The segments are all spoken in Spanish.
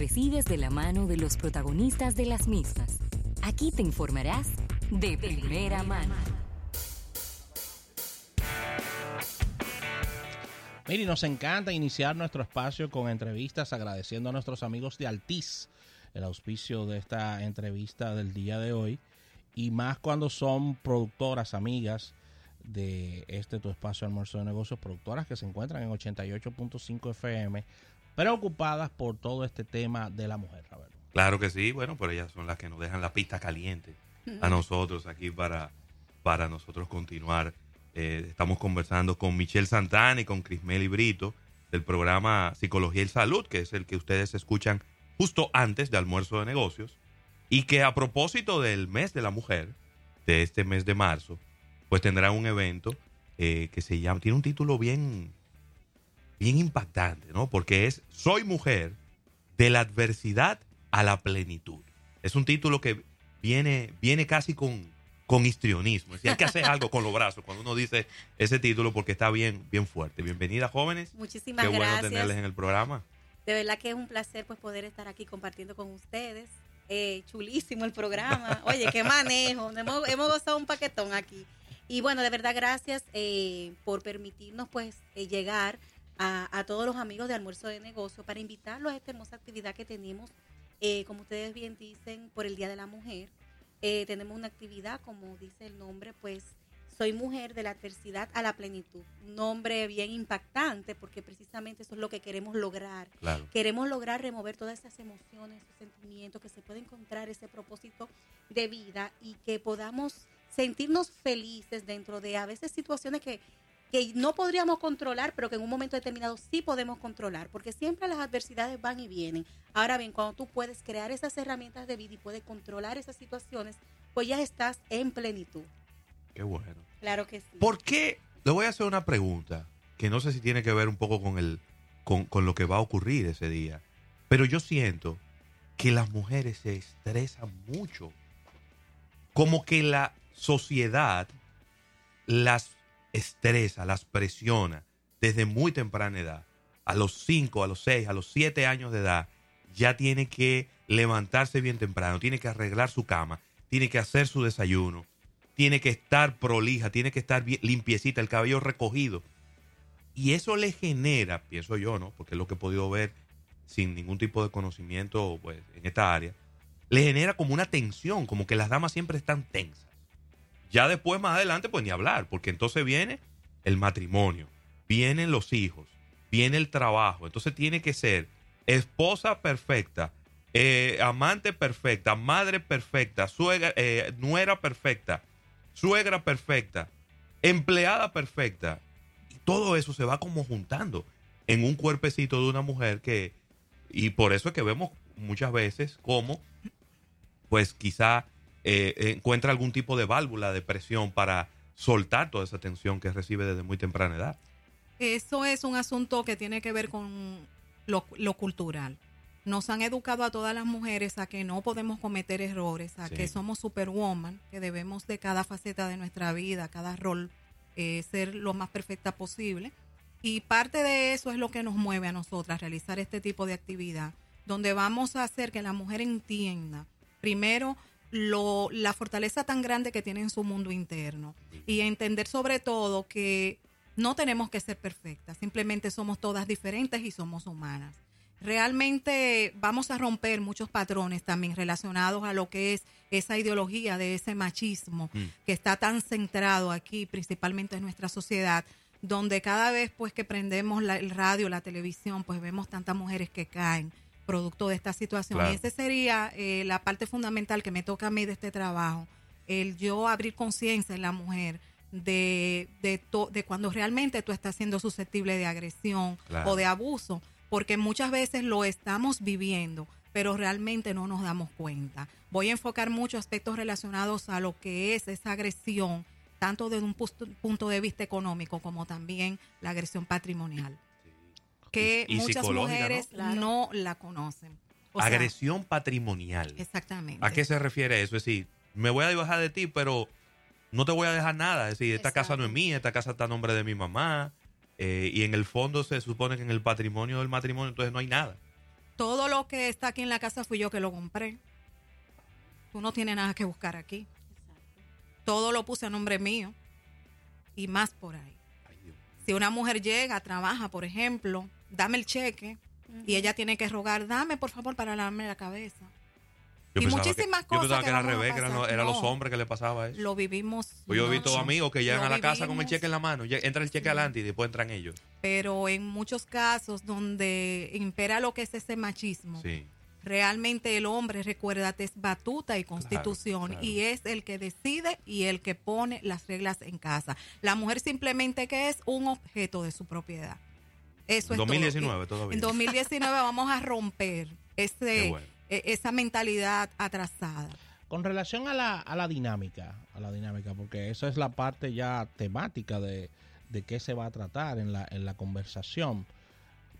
recibes de la mano de los protagonistas de las mismas. Aquí te informarás de primera mano. Miri, nos encanta iniciar nuestro espacio con entrevistas agradeciendo a nuestros amigos de Altiz el auspicio de esta entrevista del día de hoy y más cuando son productoras, amigas de este tu espacio almuerzo de negocios, productoras que se encuentran en 88.5 FM, preocupadas por todo este tema de la mujer, Claro que sí, bueno, pero ellas son las que nos dejan la pista caliente a nosotros aquí para, para nosotros continuar. Eh, estamos conversando con Michelle Santana y con Crismeli Brito del programa Psicología y Salud, que es el que ustedes escuchan justo antes de almuerzo de negocios. Y que a propósito del mes de la mujer, de este mes de marzo, pues tendrá un evento eh, que se llama, tiene un título bien, bien impactante, ¿no? Porque es Soy mujer de la adversidad a la plenitud. Es un título que viene, viene casi con, con histrionismo. Es decir, hay que hacer algo con los brazos cuando uno dice ese título porque está bien, bien fuerte. Bienvenida, jóvenes. Muchísimas Qué gracias. bueno tenerles en el programa. De verdad que es un placer pues poder estar aquí compartiendo con ustedes. Eh, chulísimo el programa. Oye, qué manejo. Hemos, hemos gozado un paquetón aquí. Y bueno, de verdad, gracias eh, por permitirnos pues eh, llegar a, a, todos los amigos de Almuerzo de Negocio para invitarlos a esta hermosa actividad que tenemos, eh, como ustedes bien dicen, por el Día de la Mujer. Eh, tenemos una actividad, como dice el nombre, pues soy mujer de la adversidad a la plenitud. Un nombre bien impactante porque precisamente eso es lo que queremos lograr. Claro. Queremos lograr remover todas esas emociones, esos sentimientos, que se pueda encontrar ese propósito de vida y que podamos sentirnos felices dentro de a veces situaciones que, que no podríamos controlar, pero que en un momento determinado sí podemos controlar, porque siempre las adversidades van y vienen. Ahora bien, cuando tú puedes crear esas herramientas de vida y puedes controlar esas situaciones, pues ya estás en plenitud. Qué bueno. Claro que sí. ¿Por qué? Le voy a hacer una pregunta que no sé si tiene que ver un poco con, el, con, con lo que va a ocurrir ese día, pero yo siento que las mujeres se estresan mucho. Como que la sociedad las estresa, las presiona desde muy temprana edad. A los 5, a los 6, a los 7 años de edad, ya tiene que levantarse bien temprano, tiene que arreglar su cama, tiene que hacer su desayuno, tiene que estar prolija, tiene que estar bien, limpiecita, el cabello recogido. Y eso le genera, pienso yo, ¿no? Porque es lo que he podido ver sin ningún tipo de conocimiento pues, en esta área, le genera como una tensión, como que las damas siempre están tensas. Ya después, más adelante, pues ni hablar, porque entonces viene el matrimonio, vienen los hijos, viene el trabajo. Entonces tiene que ser esposa perfecta, eh, amante perfecta, madre perfecta, suegra, eh, nuera perfecta, suegra perfecta, empleada perfecta. Y todo eso se va como juntando en un cuerpecito de una mujer que, y por eso es que vemos muchas veces cómo, pues quizá eh, encuentra algún tipo de válvula de presión para soltar toda esa tensión que recibe desde muy temprana edad. Eso es un asunto que tiene que ver con lo, lo cultural. Nos han educado a todas las mujeres a que no podemos cometer errores, a Sí. que somos superwoman, que debemos de cada faceta de nuestra vida, cada rol, eh, ser lo más perfecta posible. Y parte de eso es lo que nos mueve a nosotras, realizar este tipo de actividad, donde vamos a hacer que la mujer entienda, primero, lo, la fortaleza tan grande que tiene en su mundo interno y entender sobre todo que no tenemos que ser perfectas, simplemente somos todas diferentes y somos humanas. Realmente vamos a romper muchos patrones también relacionados a lo que es esa ideología de ese machismo Mm. que está tan centrado aquí, principalmente en nuestra sociedad, donde cada vez pues que prendemos la- el radio, la televisión, pues vemos tantas mujeres que caen producto de esta situación. Claro. Y esa sería eh, la parte fundamental que me toca a mí de este trabajo, el yo abrir conciencia en la mujer de, de, to- de cuando realmente tú estás siendo susceptible de agresión Claro. o de abuso, porque muchas veces lo estamos viviendo, pero realmente no nos damos cuenta. Voy a enfocar muchos aspectos relacionados a lo que es esa agresión, tanto desde un punto de vista económico como también la agresión patrimonial, que Y- y muchas mujeres Claro. no la conocen. O sea, Agresión patrimonial. exactamente. ¿A qué se refiere eso? Es decir, me voy a dibujar de ti, pero no te voy a dejar nada. Es decir, esta casa no es mía, esta casa está a nombre de mi mamá. eh, y en el fondo se supone que en el patrimonio del matrimonio entonces no hay nada. todo lo que está aquí en la casa fui yo que lo compré. Tú no tienes nada que buscar aquí. Todo lo puse a nombre mío y más por ahí. Ay. Si una mujer llega, trabaja, por ejemplo, dame el cheque y ella tiene que rogar, dame por favor para lavarme la cabeza. Yo Y muchísimas que, cosas Yo pensaba que que era al revés, que eran, los- hombres que le pasaba eso. Lo vivimos. Pues yo he visto amigos que llegan Lo a la casa con el vivimos. cheque en la mano. Entra el cheque adelante y después entran ellos. Pero en muchos casos donde impera lo que es ese machismo, Sí. realmente el hombre, recuérdate, es batuta y constitución claro. y es el que decide y el que pone las reglas en casa. La mujer simplemente que es un objeto de su propiedad. Eso es todo. 2019 todavía. En 2019 vamos a romper ese, bueno. e- esa mentalidad atrasada. Con relación a la, a la dinámica, a la dinámica, porque esa es la parte ya temática de, de qué se va a tratar en la, en la conversación.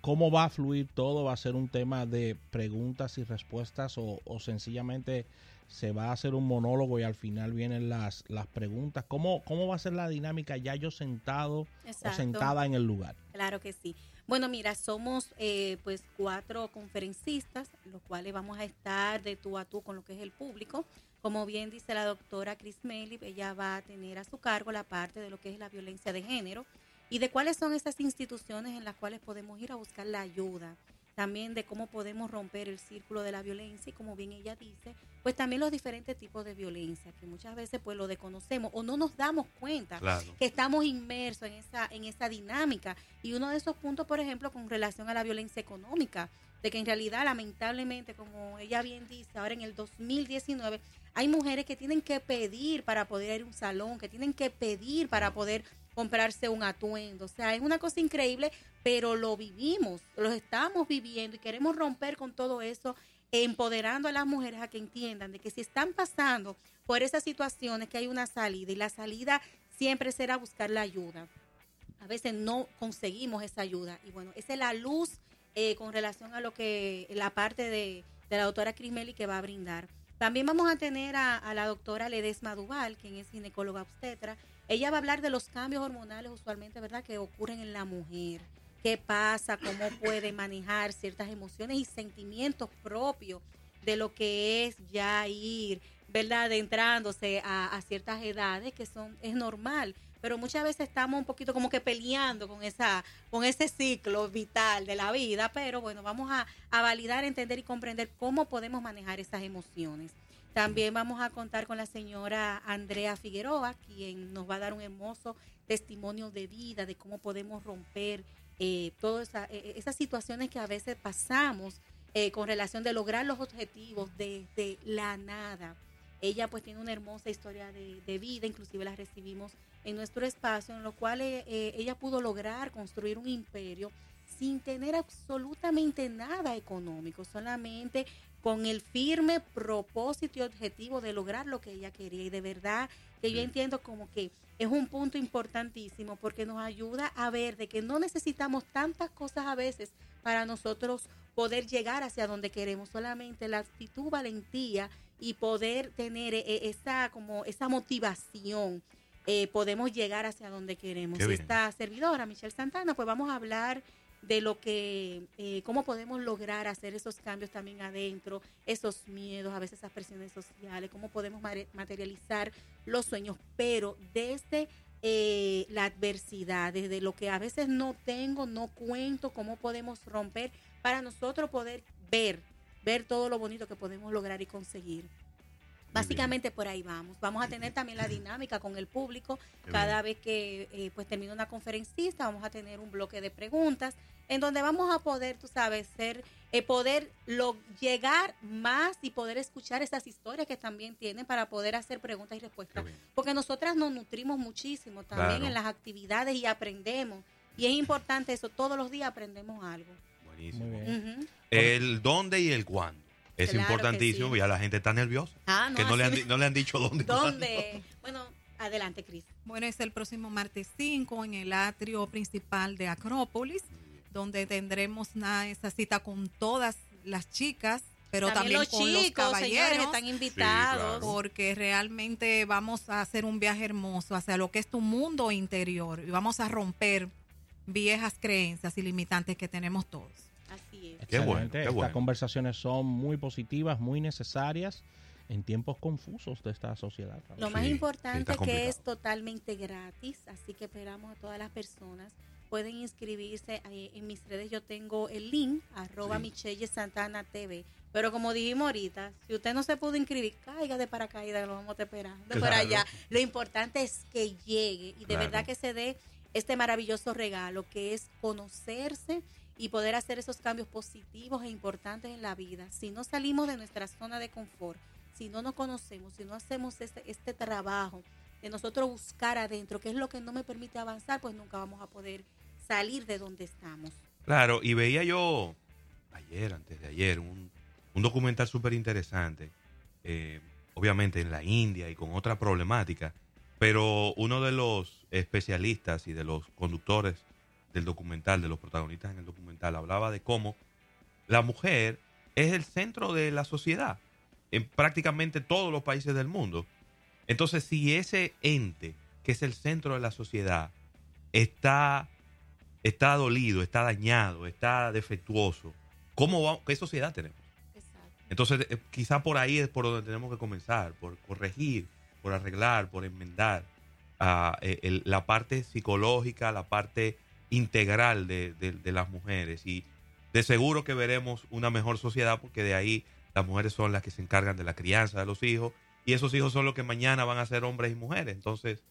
¿Cómo va a fluir todo? ¿Va a ser un tema de preguntas y respuestas o, o sencillamente se va a hacer un monólogo y al final vienen las, las preguntas? ¿Cómo, ¿Cómo va a ser la dinámica ya yo sentado o sentada en el lugar? Claro que sí. Bueno, mira, somos eh, pues cuatro conferencistas, los cuales vamos a estar de tú a tú con lo que es el público. Como bien dice la doctora Chris Melip, ella va a tener a su cargo la parte de lo que es la violencia de género y de cuáles son esas instituciones en las cuales podemos ir a buscar la ayuda. También de cómo podemos romper el círculo de la violencia y como bien ella dice, pues también los diferentes tipos de violencia que muchas veces pues lo desconocemos o no nos damos cuenta Claro. que estamos inmersos en esa, en esa dinámica. Y uno de esos puntos, por ejemplo, con relación a la violencia económica, de que en realidad, lamentablemente, como ella bien dice, ahora en el 2019, hay mujeres que tienen que pedir para poder ir a un salón, que tienen que pedir para poder comprarse un atuendo. O sea, es una cosa increíble, pero lo vivimos, lo estamos viviendo y queremos romper con todo eso, empoderando a las mujeres a que entiendan de que si están pasando por esas situaciones, que hay una salida y la salida siempre será buscar la ayuda. A veces no conseguimos esa ayuda y bueno, esa es la luz eh, con relación a lo que la parte de, de la doctora Crismeli que va a brindar. También vamos a tener a, a la doctora Ledesma Duval, quien es ginecóloga obstetra. Ella va a hablar de los cambios hormonales usualmente, ¿verdad?, que ocurren en la mujer. ¿Qué pasa? ¿Cómo puede manejar ciertas emociones y sentimientos propios de lo que es ya ir, ¿verdad?, adentrándose a, a ciertas edades que son, es normal pero muchas veces estamos un poquito como que peleando con esa con ese ciclo vital de la vida, pero bueno, vamos a, a validar, entender y comprender cómo podemos manejar esas emociones. También vamos a contar con la señora Andrea Figueroa, quien nos va a dar un hermoso testimonio de vida, de cómo podemos romper eh, todas esa, eh, esas situaciones que a veces pasamos eh, con relación de lograr los objetivos desde la nada. Ella pues tiene una hermosa historia de, de vida, inclusive la recibimos en nuestro espacio, en lo cual eh, eh, ella pudo lograr construir un imperio sin tener absolutamente nada económico, solamente con el firme propósito y objetivo de lograr lo que ella quería. Y de verdad que yo entiendo como que es un punto importantísimo porque nos ayuda a ver de que no necesitamos tantas cosas a veces para nosotros poder llegar hacia donde queremos, solamente la actitud, valentía y poder tener eh, esa como esa motivación eh, podemos llegar hacia donde queremos. Esta servidora, Michelle Santana, pues vamos a hablar de lo que, eh, cómo podemos lograr hacer esos cambios también adentro, esos miedos, a veces esas presiones sociales, cómo podemos materializar los sueños, pero desde eh, la adversidad, desde lo que a veces no tengo, no cuento, cómo podemos romper para nosotros poder ver, ver todo lo bonito que podemos lograr y conseguir. Básicamente por ahí vamos. Vamos a tener también la dinámica con el público. Cada vez que eh, pues termina una conferencista, vamos a tener un bloque de preguntas en donde vamos a poder, tú sabes, ser, eh, poder lo, llegar más y poder escuchar esas historias que también tienen para poder hacer preguntas y respuestas. Porque nosotras nos nutrimos muchísimo también Claro. en las actividades y aprendemos. Y es importante eso, todos los días aprendemos algo. Buenísimo. Muy bien. Ujú. El dónde y el cuándo. Es Claro importantísimo, sí. ya la gente está nerviosa. Ah, que no le, han, no le han dicho dónde. ¿Dónde? Bueno, adelante, Cris. Bueno, es el próximo martes 5 en el atrio principal de Acrópolis, donde tendremos una, esa cita con todas las chicas, pero también, los con chicos, los señores, caballeros. están invitados. claro. porque realmente vamos a hacer un viaje hermoso hacia lo que es tu mundo interior y vamos a romper viejas creencias y limitantes que tenemos todos. Así es. Qué bueno, Estas conversaciones son muy positivas, muy necesarias en tiempos confusos de esta sociedad. Lo Sí, más sí, importante está que es totalmente gratis, así que esperamos a todas las personas. Pueden inscribirse en mis redes. Yo tengo el link, arroba Sí. Michelle Santana TV. Pero como dijimos ahorita, si usted no se pudo inscribir, caiga de paracaídas, lo vamos a esperar de por allá. Lo importante es que llegue y de Claro. verdad que se dé este maravilloso regalo que es conocerse y poder hacer esos cambios positivos e importantes en la vida. Si no salimos de nuestra zona de confort, si no nos conocemos, si no hacemos este, este trabajo de nosotros buscar adentro, que es lo que no me permite avanzar, pues nunca vamos a poder salir de donde estamos. Claro, y veía yo ayer, antes de ayer, un, un documental súper interesante, eh, obviamente en la India y con otra problemática, pero uno de los especialistas y de los conductores del documental, de los protagonistas en el documental, hablaba de cómo la mujer es el centro de la sociedad en prácticamente todos los países del mundo. Entonces, si ese ente, que es el centro de la sociedad, está está dolido, está dañado, está defectuoso, ¿cómo va, ¿qué sociedad tenemos? Exacto. Entonces, eh, quizá por ahí es por donde tenemos que comenzar, por corregir, por arreglar, por enmendar ah, eh, el- la parte psicológica, la parte integral de, de- de las mujeres. Y de seguro que veremos una mejor sociedad porque de ahí las mujeres son las que se encargan de la crianza de los hijos y esos hijos son los que mañana van a ser hombres y mujeres. Entonces,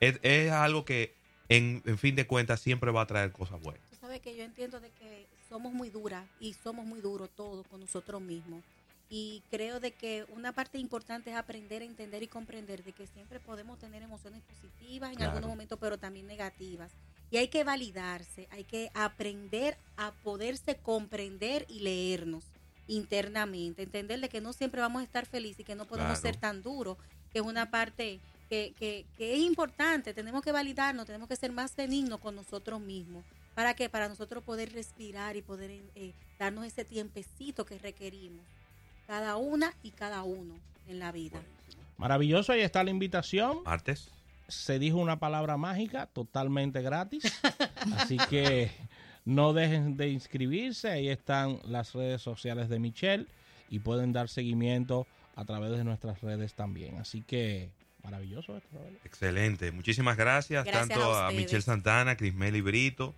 es, es algo que en, en fin de cuentas siempre va a traer cosas buenas. Tú sabes que yo entiendo de que somos muy duras y somos muy duros todos con nosotros mismos. Y creo de que una parte importante es aprender a entender y comprender de que siempre podemos tener emociones positivas en Claro. algunos momentos, pero también negativas. Y hay que validarse, hay que aprender a poderse comprender y leernos internamente, entender de que no siempre vamos a estar felices y que no podemos Claro. ser tan duros, que es una parte que, que, que es importante, tenemos que validarnos, tenemos que ser más benignos con nosotros mismos. ¿Para qué? Para nosotros poder respirar y poder eh, darnos ese tiempecito que requerimos, cada una y cada uno en la vida. Maravilloso, ahí está la invitación. Martes. Se dijo una palabra mágica, totalmente gratis. Así que no dejen de inscribirse. Ahí están las redes sociales de Michelle y pueden dar seguimiento a través de nuestras redes también. Así que maravilloso esto, ¿verdad? Excelente. Muchísimas gracias, Gracias tanto a. Michelle Santana, Crismeli Brito,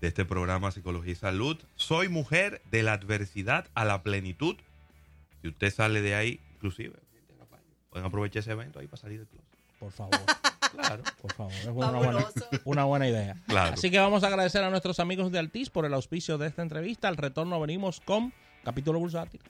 de este programa Psicología y Salud. Soy mujer de la adversidad a la plenitud. Si usted sale de ahí, inclusive, pueden aprovechar ese evento ahí para salir del closet. Por favor, Claro, por favor. Es una buena, una buena idea. claro. Así que vamos a agradecer a nuestros amigos de Altiz por el auspicio de esta entrevista. Al retorno venimos con capítulo bursátil.